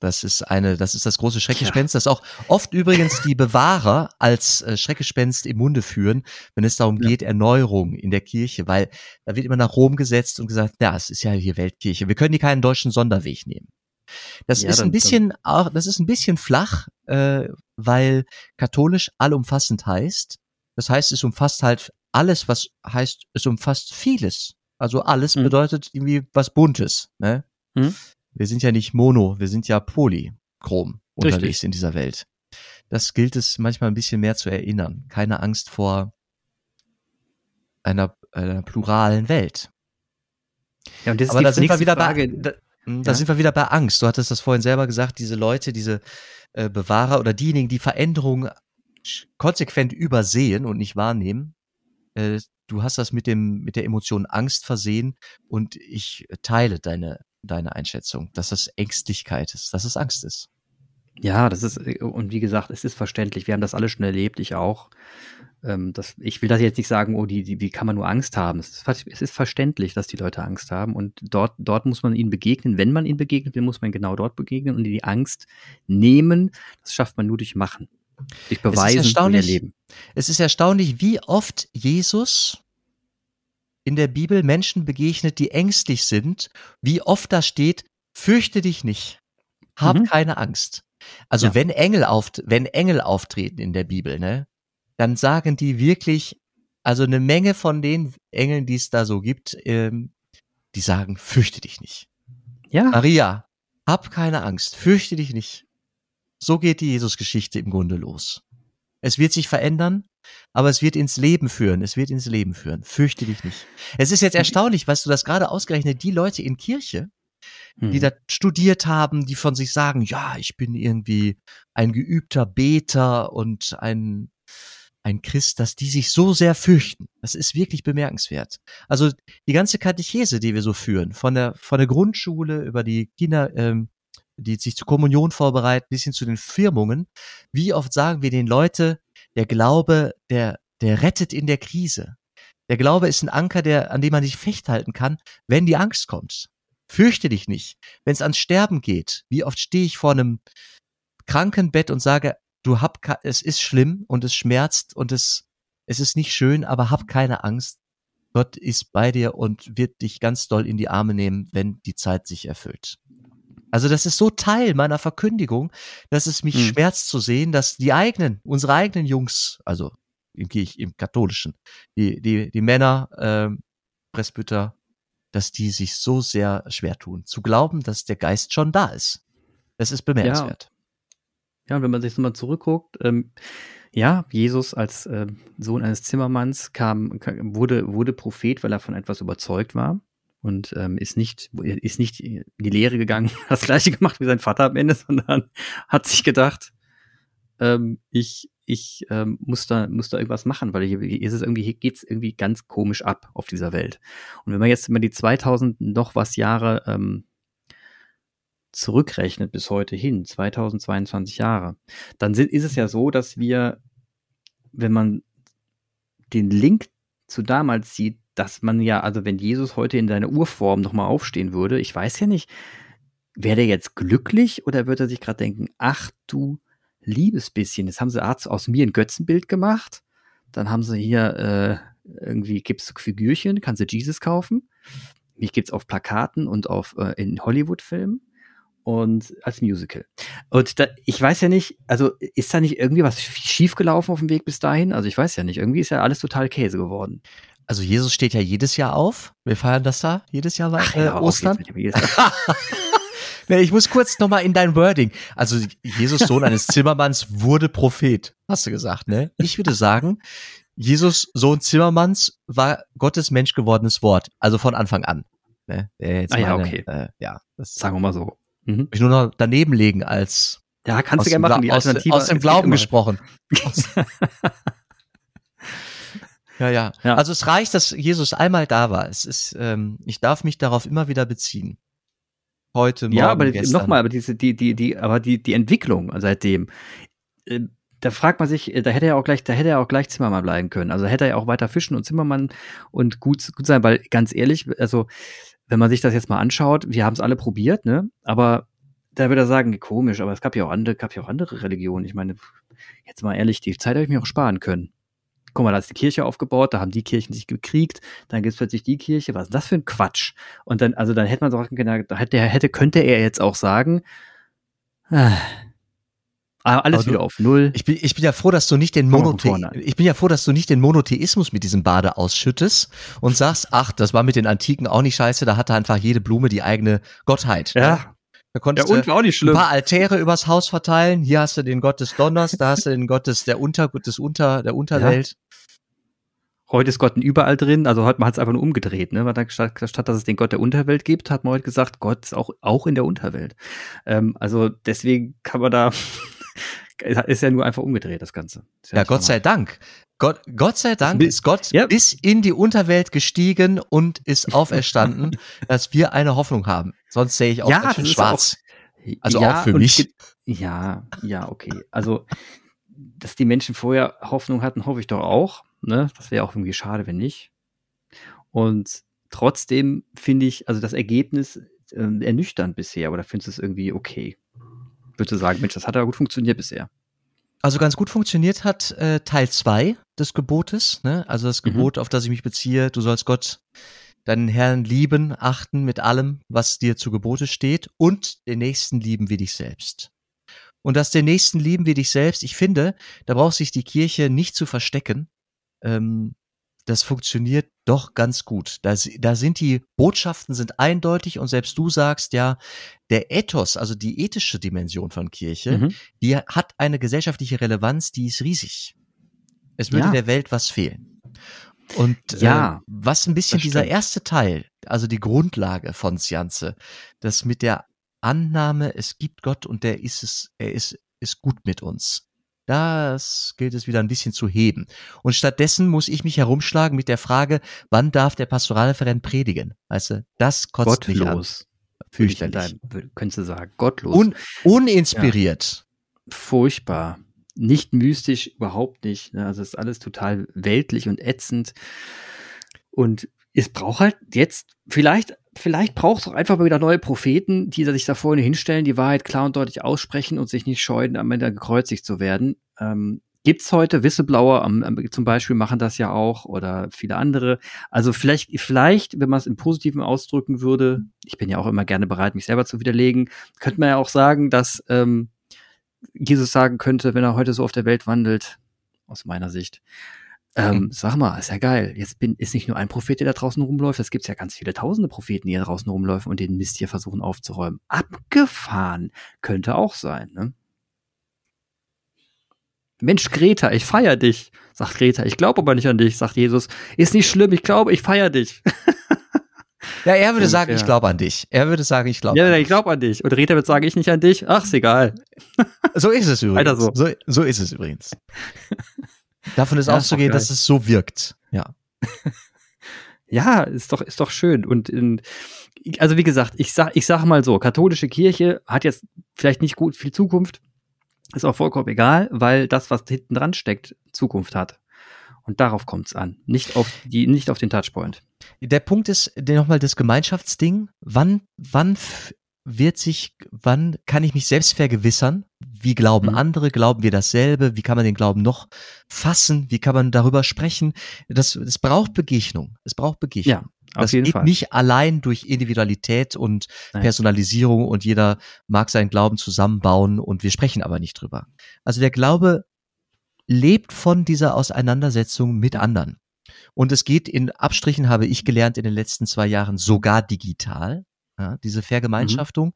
Das ist eine, das ist das große Schreckgespenst, ja. das auch oft übrigens die Bewahrer als äh, Schreckgespenst im Munde führen, wenn es darum ja. geht, Erneuerung in der Kirche, weil da wird immer nach Rom gesetzt und gesagt, ja, es ist ja hier Weltkirche. Wir können hier keinen deutschen Sonderweg nehmen. Das ja, ist dann, ein bisschen, auch, das ist ein bisschen flach, äh, weil katholisch allumfassend heißt. Das heißt, es umfasst halt alles, was heißt, es umfasst vieles. Also alles Mhm. bedeutet irgendwie was Buntes. Ne? Mhm. Wir sind ja nicht mono, wir sind ja polychrom unterwegs Richtig. in dieser Welt. Das gilt es manchmal ein bisschen mehr zu erinnern. Keine Angst vor einer, einer pluralen Welt. Ja, und das Aber ist da die sind wir wieder Frage. bei, da, hm, da Ja. sind wir wieder bei Angst. Du hattest das vorhin selber gesagt, diese Leute, diese äh, Bewahrer oder diejenigen, die Veränderungen konsequent übersehen und nicht wahrnehmen. Äh, du hast das mit dem mit der Emotion Angst versehen und ich teile deine deine Einschätzung, dass das Ängstlichkeit ist, dass es Angst ist. Ja, das ist, und wie gesagt, es ist verständlich. Wir haben das alle schon erlebt, ich auch. Ähm, das, ich will das jetzt nicht sagen, oh, die, die, wie kann man nur Angst haben? Es ist, es ist verständlich, dass die Leute Angst haben und dort, dort muss man ihnen begegnen. Wenn man ihnen begegnet, dann muss man genau dort begegnen und die Angst nehmen. Das schafft man nur durch Machen. Durch Beweisen durch ihr erstaunlich, Leben. Es ist erstaunlich, wie oft Jesus in der Bibel Menschen begegnet, die ängstlich sind, wie oft da steht, fürchte dich nicht, hab Mhm. keine Angst. Also Ja. wenn Engel auft wenn Engel auftreten in der Bibel, ne, dann sagen die wirklich, also eine Menge von den Engeln, die es da so gibt, ähm, die sagen, fürchte dich nicht. Ja, Maria, hab keine Angst, fürchte dich nicht. So geht die Jesus-Geschichte im Grunde los. Es wird sich verändern, aber es wird ins Leben führen. Es wird ins Leben führen. Fürchte dich nicht. Es ist jetzt erstaunlich, was du das gerade ausgerechnet, die Leute in Kirche, die Hm. da studiert haben, die von sich sagen, ja, ich bin irgendwie ein geübter Beter und ein, ein Christ, dass die sich so sehr fürchten. Das ist wirklich bemerkenswert. Also die ganze Katechese, die wir so führen, von der, von der Grundschule über die Kinder, ähm, die sich zur Kommunion vorbereiten, bis hin zu den Firmungen, wie oft sagen wir den Leute, der Glaube, der, der rettet in der Krise. Der Glaube ist ein Anker, der, an dem man sich festhalten kann, wenn die Angst kommt. Fürchte dich nicht. Wenn es ans Sterben geht, wie oft stehe ich vor einem Krankenbett und sage, du hab, es ist schlimm und es schmerzt und es, es ist nicht schön, aber hab keine Angst. Gott ist bei dir und wird dich ganz doll in die Arme nehmen, wenn die Zeit sich erfüllt. Also das ist so Teil meiner Verkündigung, dass es mich Hm. schmerzt zu sehen, dass die eigenen, unsere eigenen Jungs, also im im Katholischen, die, die, die Männer, ähm, Presbyter, dass die sich so sehr schwer tun, zu glauben, dass der Geist schon da ist. Das ist bemerkenswert. Ja, und wenn man sich so mal zurückguckt, ähm, ja, Jesus als ähm, Sohn eines Zimmermanns kam, kam, wurde, wurde Prophet, weil er von etwas überzeugt war und ähm, ist nicht, ist nicht in die Lehre gegangen, das gleiche gemacht wie sein Vater am Ende, sondern hat sich gedacht, ähm, ich, ich ähm, muss da, muss da irgendwas machen, weil hier, hier ist es irgendwie, hier geht's irgendwie ganz komisch ab auf dieser Welt. Und wenn man jetzt immer die 2000 noch was Jahre ähm, zurückrechnet bis heute hin, 2022 Jahre, dann sind, ist es ja so, dass wir, wenn man den Link zu damals sieht, dass man ja, also wenn Jesus heute in seiner Urform nochmal aufstehen würde, ich weiß ja nicht, wäre der jetzt glücklich oder würde er sich gerade denken, ach du liebes bisschen, jetzt haben sie Arzt aus mir ein Götzenbild gemacht, dann haben sie hier äh, irgendwie gibt's Figürchen, kannst du Jesus kaufen, mich gibt's auf Plakaten und auf äh, in Hollywood-Filmen und als Musical. Und da, ich weiß ja nicht, also ist da nicht irgendwie was schiefgelaufen auf dem Weg bis dahin? Also ich weiß ja nicht, irgendwie ist ja alles total Käse geworden. Also Jesus steht ja jedes Jahr auf. Wir feiern das da jedes Jahr Ach, äh, ja, auf Ostern. Jesus. Nee, ich muss kurz nochmal in dein Wording. Also Jesus, Sohn eines Zimmermanns, wurde Prophet, hast du gesagt, ne? Ich würde sagen, Jesus, Sohn Zimmermanns, war Gottes Mensch gewordenes Wort. Also von Anfang an. Ne? Jetzt Ah ja, meine, okay. Äh, ja, das Sagen wir mal so. Mhm. ich nur noch daneben legen als Ja, kannst du gerne machen. Die Gla- aus, Alternative aus dem Glauben gesprochen. Ja, ja, Ja. Also es reicht, dass Jesus einmal da war. Es ist, ähm, ich darf mich darauf immer wieder beziehen. Heute, morgen, Ja, aber nochmal, aber diese, die, die, die, aber die, die Entwicklung seitdem, äh, da fragt man sich, äh, da hätte er auch gleich, da hätte er auch gleich Zimmermann bleiben können. Also hätte er ja auch weiter fischen und Zimmermann und gut, gut sein, weil ganz ehrlich, also wenn man sich das jetzt mal anschaut, wir haben es alle probiert, ne? Aber da würde er sagen, komisch, aber es gab ja auch andere, gab ja auch andere Religionen. Ich meine, jetzt mal ehrlich, die Zeit habe ich mir auch sparen können. Guck mal, da ist die Kirche aufgebaut, da haben die Kirchen sich gekriegt, dann gibt es plötzlich die Kirche, was ist das für ein Quatsch? Und dann, also dann hätte man sagen können, da hätte, hätte, könnte er jetzt auch sagen, ah, Ah, alles du- wieder auf Null. Ich bin, ich bin ja froh, dass du nicht den Monothe ich bin ja froh, dass du nicht den Monotheismus mit diesem Bade ausschüttest und sagst, ach, das war mit den Antiken auch nicht scheiße, da hatte einfach jede Blume die eigene Gottheit. Da ja, konntest und du war auch nicht ein schlimm. paar Altäre übers Haus verteilen. Hier hast du den Gott des Donners, da hast du den Gott des, der Unter, des Unter, der Unterwelt. Heute ist Gott überall drin, also heute man hat es einfach nur umgedreht, ne? Weil statt, statt dass es den Gott der Unterwelt gibt, hat man heute gesagt, Gott ist auch, auch in der Unterwelt. Ähm, also deswegen kann man da, ist ja nur einfach umgedreht, das Ganze. Ist Ja, nicht Gott sei Dank. Gott, Gott sei Dank ist Gott Ja. bis in die Unterwelt gestiegen und ist auferstanden, dass wir eine Hoffnung haben. Sonst sehe ich auch Ja, das schwarz. normal. Also auch für mich. Ja, ja, okay. Also, dass die Menschen vorher Hoffnung hatten, hoffe ich doch auch. Ne? Das wäre auch irgendwie schade, wenn nicht. Und trotzdem finde ich, also das Ergebnis äh, ernüchternd bisher, oder findest du es irgendwie okay? Würdest du sagen, Mensch, das hat ja gut funktioniert bisher. Also ganz gut funktioniert hat äh, Teil zwei des Gebotes, ne? Also das Mhm. Gebot, auf das ich mich beziehe, du sollst Gott, deinen Herrn lieben, achten mit allem, was dir zu Gebote steht und den Nächsten lieben wie dich selbst. Und das den Nächsten lieben wie dich selbst, ich finde, da braucht sich die Kirche nicht zu verstecken. Ähm, das funktioniert doch ganz gut. Da, da sind die Botschaften sind eindeutig und selbst du sagst ja, der Ethos, also die ethische Dimension von Kirche, Mhm. die hat eine gesellschaftliche Relevanz, die ist riesig. Es würde Ja. der Welt was fehlen. Und Ja, äh, was ein bisschen dieser erste Teil, also die Grundlage von Science, das mit der Annahme, es gibt Gott und der ist es, er ist, ist gut mit uns. Das gilt es wieder ein bisschen zu heben. Und stattdessen muss ich mich herumschlagen mit der Frage, wann darf der Pastoralreferent predigen? Weißt du, das kotzt mich an. Gottlos. würde ich in Fürchterlich. deinem- Könntest du sagen, gottlos. Un uninspiriert. furchtbar. Nicht mystisch, überhaupt nicht. ne? Also ist alles total weltlich und ätzend. Und es braucht halt jetzt, vielleicht, vielleicht braucht es auch einfach mal wieder neue Propheten, die sich da vorne hinstellen, die Wahrheit klar und deutlich aussprechen und sich nicht scheuen, am Ende gekreuzigt zu werden. Ähm, Gibt's heute Whistleblower, am, am, zum Beispiel machen das ja auch oder viele andere. Also vielleicht, vielleicht, wenn man es im Positiven ausdrücken würde, ich bin ja auch immer gerne bereit, mich selber zu widerlegen, könnte man ja auch sagen, dass ähm, Jesus sagen könnte, wenn er heute so auf der Welt wandelt, aus meiner Sicht. Ähm, sag mal, ist ja geil. Jetzt bin, ist nicht nur ein Prophet, der da draußen rumläuft, es gibt ja ganz viele tausende Propheten, die da draußen rumläufen und den Mist hier versuchen aufzuräumen. Abgefahren. Könnte auch sein, ne? Mensch, Greta, ich feier dich, sagt Greta. Ich glaube aber nicht an dich, sagt Jesus. Ist nicht schlimm, ich glaube, ich feier dich. Ja, er würde Und, sagen, ja. ich glaube an dich. Er würde sagen, ich glaube Ja, an ich glaube an dich. Und Greta wird sagen, ich nicht an dich. Ach, ist egal. So ist es übrigens. Weiter so. so. So ist es übrigens. Davon ist Ja, auszugehen, dass es so wirkt. Ja. Ja, ist doch, ist doch schön. Und in, also wie gesagt, ich sag, ich sag mal so, katholische Kirche hat jetzt vielleicht nicht gut viel Zukunft. Ist auch vollkommen egal, weil das, was hinten dran steckt, Zukunft hat. Und darauf kommt es an. Nicht auf die, nicht auf den Touchpoint. Der Punkt ist nochmal das Gemeinschaftsding. Wann, wann wird sich, wann kann ich mich selbst vergewissern? Wie glauben Mhm. andere? Glauben wir dasselbe? Wie kann man den Glauben noch fassen? Wie kann man darüber sprechen? Das, es braucht Begegnung. Es braucht Begegnung. Ja, auf das jeden geht Fall. nicht allein durch Individualität und Nein. Personalisierung und jeder mag seinen Glauben zusammenbauen und wir sprechen aber nicht drüber. Also der Glaube lebt von dieser Auseinandersetzung mit anderen. Und es geht in Abstrichen, habe ich gelernt in den letzten zwei Jahren, sogar digital. Ja, diese Vergemeinschaftung.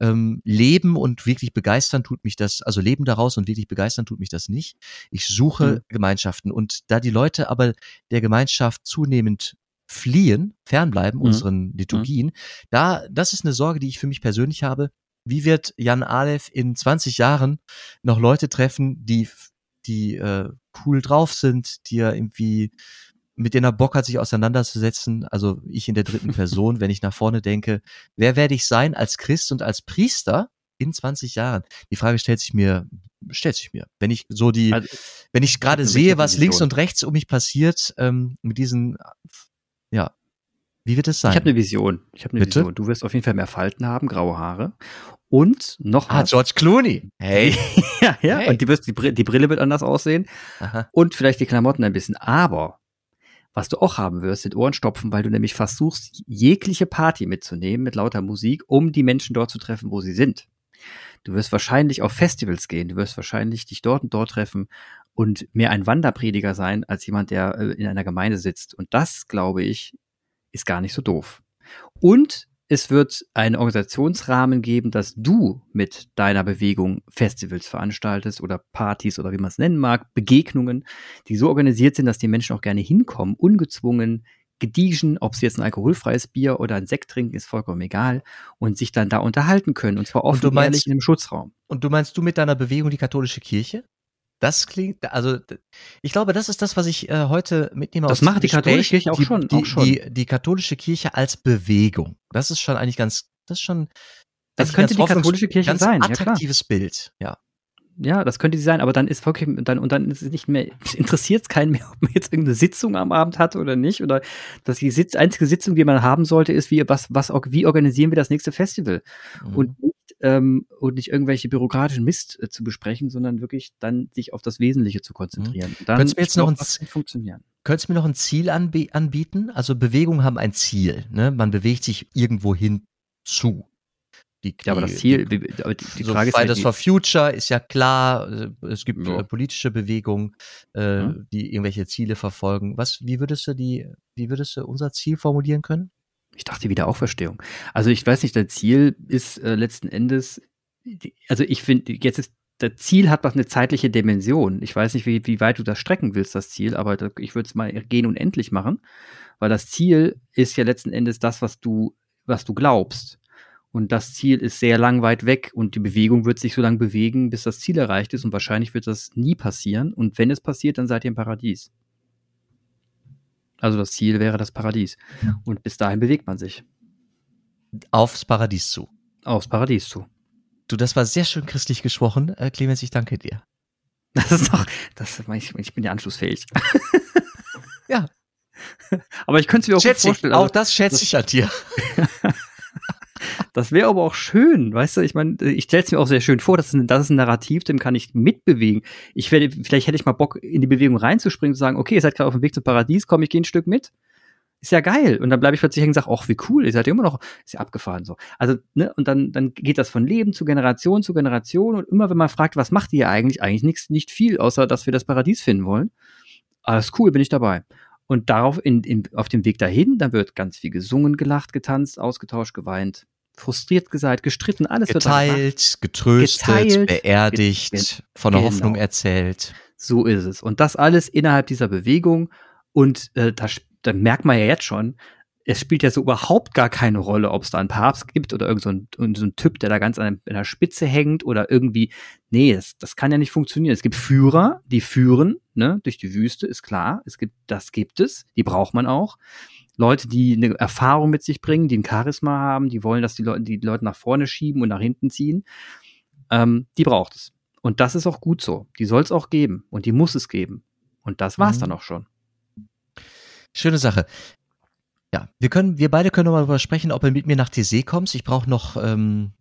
Ähm, leben und wirklich begeistern tut mich das, also leben daraus und wirklich begeistern tut mich das nicht. Ich suche Mhm. Gemeinschaften und da die Leute aber der Gemeinschaft zunehmend fliehen, fernbleiben, Mhm. unseren Liturgien, da, das ist eine Sorge, die ich für mich persönlich habe. Wie wird Jan Aleph in 20 Jahren noch Leute treffen, die, die äh, cool drauf sind, die er irgendwie mit denen er Bock hat, sich auseinanderzusetzen, also ich in der dritten Person, wenn ich nach vorne denke, wer werde ich sein als Christ und als Priester in 20 Jahren? Die Frage stellt sich mir, stellt sich mir. Wenn ich so die, Also, wenn ich gerade sehe, was links und rechts um mich passiert, ähm, mit diesen, ja, wie wird es sein? ich habe eine Vision. Ich habe eine Bitte? Vision. Du wirst auf jeden Fall mehr Falten haben, graue Haare. Und noch ah, was. George Clooney. Hey. ja, ja. Hey. Und die, wirst, die, Bri- die Brille wird anders aussehen. Aha. und vielleicht die Klamotten ein bisschen. Aber was du auch haben wirst, sind Ohrenstopfen, weil du nämlich versuchst, jegliche Party mitzunehmen mit lauter Musik, um die Menschen dort zu treffen, wo sie sind. Du wirst wahrscheinlich auf Festivals gehen, du wirst wahrscheinlich dich dort und dort treffen und mehr ein Wanderprediger sein als jemand, der äh, in einer Gemeinde sitzt. Und das, glaube ich, ist gar nicht so doof. Und es wird einen Organisationsrahmen geben, dass du mit deiner Bewegung Festivals veranstaltest oder Partys oder wie man es nennen mag, Begegnungen, die so organisiert sind, dass die Menschen auch gerne hinkommen, ungezwungen, gediegen, ob sie jetzt ein alkoholfreies Bier oder ein Sekt trinken, ist vollkommen egal und sich dann da unterhalten können und zwar offen und meinst, ehrlich in einem Schutzraum. Und du meinst du mit deiner Bewegung die katholische Kirche? Das klingt, also ich glaube, das ist das, was ich äh, heute mitnehme. Das macht die katholische Kirche auch die, schon. Die, auch schon. Die, die, katholische Kirche als Bewegung. Das ist schon eigentlich ganz, das ist schon. Das könnte die katholische Kirche ganz sein. Attraktives ja, Bild, ja. Ja, das könnte sie sein, aber dann ist wirklich, dann, und dann ist es nicht mehr, interessiert es keinen mehr, ob man jetzt irgendeine Sitzung am Abend hat oder nicht, oder dass die Sitz, einzige Sitzung, die man haben sollte, ist, wie, was, was, wie organisieren wir das nächste Festival? Mhm. Und nicht, ähm, und nicht irgendwelche bürokratischen Mist äh, zu besprechen, sondern wirklich dann sich auf das Wesentliche zu konzentrieren. Mhm. Dann Könntest du mir jetzt noch ein, funktionieren. Könntest du mir noch ein Ziel anb anbieten? Also Bewegungen haben ein Ziel, ne? Man bewegt sich irgendwo hin zu. Die, ja, aber das Ziel, die, die, die so Frage ist Fridays ja, for Future ist ja klar, äh, es gibt ja. Äh, politische Bewegungen, äh, ja. die irgendwelche Ziele verfolgen. Was, wie würdest du die, wie würdest du unser Ziel formulieren können? Ich dachte wieder Auferstehung. Also ich weiß nicht, das Ziel ist äh, letzten Endes, also ich finde, jetzt ist, das Ziel hat doch eine zeitliche Dimension. Ich weiß nicht, wie, wie weit du das strecken willst, das Ziel, aber das, ich würde es mal gehen unendlich machen, weil das Ziel ist ja letzten Endes das, was du, was du glaubst. Und das Ziel ist sehr lang weit weg und die Bewegung wird sich so lange bewegen, bis das Ziel erreicht ist und wahrscheinlich wird das nie passieren. Und wenn es passiert, dann seid ihr im Paradies. Also das Ziel wäre das Paradies. Und bis dahin bewegt man sich. Aufs Paradies zu. Aufs Paradies zu. Du, das war sehr schön christlich gesprochen. Äh, Clemens, ich danke dir. Das ist doch, das, ich, ich bin ja anschlussfähig. ja. Aber ich könnte es mir auch schätze vorstellen. Also, auch das schätze ich an dir. Das wäre aber auch schön, weißt du? Ich meine, ich stelle es mir auch sehr schön vor, das ist, ein, das ist ein Narrativ, dem kann ich mitbewegen. Ich werde, vielleicht hätte ich mal Bock, in die Bewegung reinzuspringen und zu sagen, okay, ihr seid gerade auf dem Weg zum Paradies, komm, ich gehe ein Stück mit. Ist ja geil. Und dann bleibe ich plötzlich hängen und sage, ach, wie cool, ihr seid ja immer noch, ist ja abgefahren so. Also, ne, und dann, dann geht das von Leben zu Generation zu Generation und immer, wenn man fragt, was macht ihr eigentlich? Eigentlich nichts, nicht viel, außer dass wir das Paradies finden wollen. Alles cool, bin ich dabei. Und darauf, in, in, auf dem Weg dahin, da wird ganz viel gesungen, gelacht, getanzt, ausgetauscht, geweint frustriert gesagt, gestritten, alles geteilt, wird getröstet, geteilt, beerdigt, get von der genau. Hoffnung erzählt. So ist es. Und das alles innerhalb dieser Bewegung. Und äh, da, da merkt man ja jetzt schon, es spielt ja so überhaupt gar keine Rolle, ob es da einen Papst gibt oder irgendein so ein, so ein Typ, der da ganz an der Spitze hängt oder irgendwie. Nee, das, das kann ja nicht funktionieren. Es gibt Führer, die führen, ne, durch die Wüste, ist klar. Es gibt, das gibt es, die braucht man auch. Leute, die eine Erfahrung mit sich bringen, die ein Charisma haben, die wollen, dass die Leute die Leute nach vorne schieben und nach hinten ziehen, ähm, die braucht es. Und das ist auch gut so. Die soll es auch geben und die muss es geben. Und das war's mhm. dann auch schon. Schöne Sache. Ja, wir können, wir beide können nochmal darüber sprechen, ob du mit mir nach TC kommst. Ich brauche noch ähm,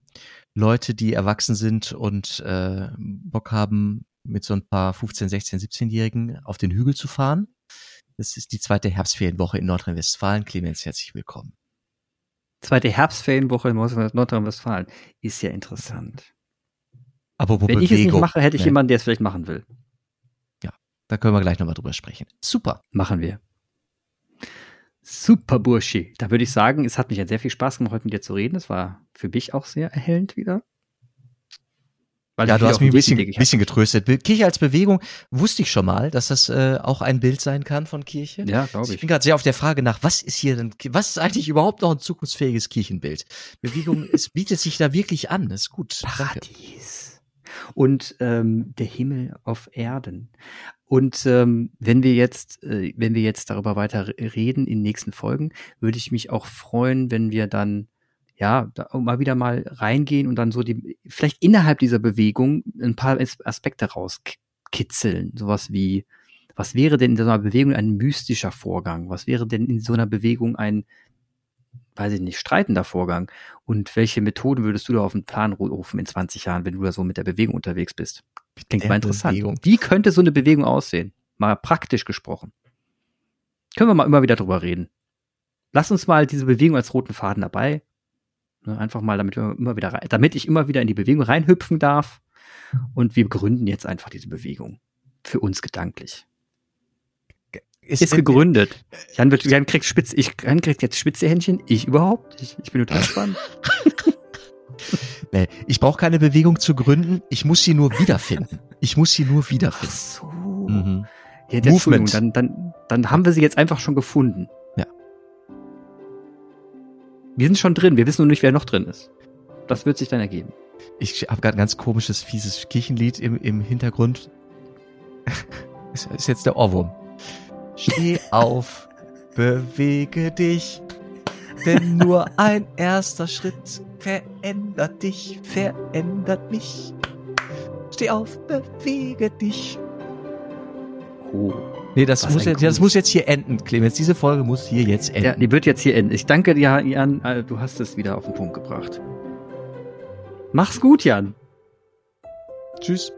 Leute, die erwachsen sind und äh, Bock haben, mit so ein paar 15, 16, 17-Jährigen auf den Hügel zu fahren. Das ist die zweite Herbstferienwoche in Nordrhein-Westfalen. Clemens, herzlich willkommen. Zweite Herbstferienwoche in Nordrhein-Westfalen. Ist ja interessant. Aber Wenn Bewegung, ich es nicht mache, hätte ich ne? jemanden, der es vielleicht machen will. Ja, da können wir gleich nochmal drüber sprechen. Super. Machen wir. Super, Burschi. Da würde ich sagen, es hat mich ja sehr viel Spaß gemacht, heute mit dir zu reden. Es war für mich auch sehr erhellend wieder. Weil ja, du hast mich ein bisschen, bisschen getröstet. Kirche als Bewegung wusste ich schon mal, dass das äh, auch ein Bild sein kann von Kirche. Ja, glaube ich. Ich bin gerade sehr auf der Frage nach, was ist hier denn, was ist eigentlich überhaupt noch ein zukunftsfähiges Kirchenbild? Bewegung, es bietet sich da wirklich an, das ist gut. Paradies. Danke. Und ähm, der Himmel auf Erden. Und ähm, wenn wir jetzt, äh, wenn wir jetzt darüber weiter reden in nächsten Folgen, würde ich mich auch freuen, wenn wir dann ja, da mal wieder mal reingehen und dann so die, vielleicht innerhalb dieser Bewegung ein paar Aspekte rauskitzeln. Sowas wie, was wäre denn in so einer Bewegung ein mystischer Vorgang? Was wäre denn in so einer Bewegung ein, weiß ich nicht, streitender Vorgang? Und welche Methoden würdest du da auf den Plan rufen in 20 Jahren, wenn du da so mit der Bewegung unterwegs bist? Klingt mal interessant. Bewegung. Wie könnte so eine Bewegung aussehen? Mal praktisch gesprochen. Können wir mal immer wieder drüber reden. Lass uns mal diese Bewegung als roten Faden dabei Ne, einfach mal, damit wir immer wieder damit ich immer wieder in die Bewegung reinhüpfen darf. Und wir gründen jetzt einfach diese Bewegung. Für uns gedanklich. Ist, ist gegründet. Jan, wird, Jan kriegt spitz, ich, Jan kriegt jetzt spitze Händchen. Ich überhaupt? Ich, ich bin total gespannt. nee, ich brauche keine Bewegung zu gründen. Ich muss sie nur wiederfinden. Ich muss sie nur wiederfinden. Ach so. Mhm. Ja, Movement. Dann, dann, dann haben wir sie jetzt einfach schon gefunden. Wir sind schon drin. Wir wissen nur nicht, wer noch drin ist. Das wird sich dann ergeben. Ich habe gerade ein ganz komisches, fieses Kirchenlied im, im Hintergrund. ist, ist jetzt der Ohrwurm. Steh auf, bewege dich, denn nur ein erster Schritt verändert dich, verändert mich. Steh auf, bewege dich. Oh. Nee, das muss, jetzt, das muss jetzt hier enden, Clemens. Diese Folge muss hier jetzt enden. Ja, die wird jetzt hier enden. Ich danke dir, Jan. Äh, du hast es wieder auf den Punkt gebracht. Mach's gut, Jan. Tschüss.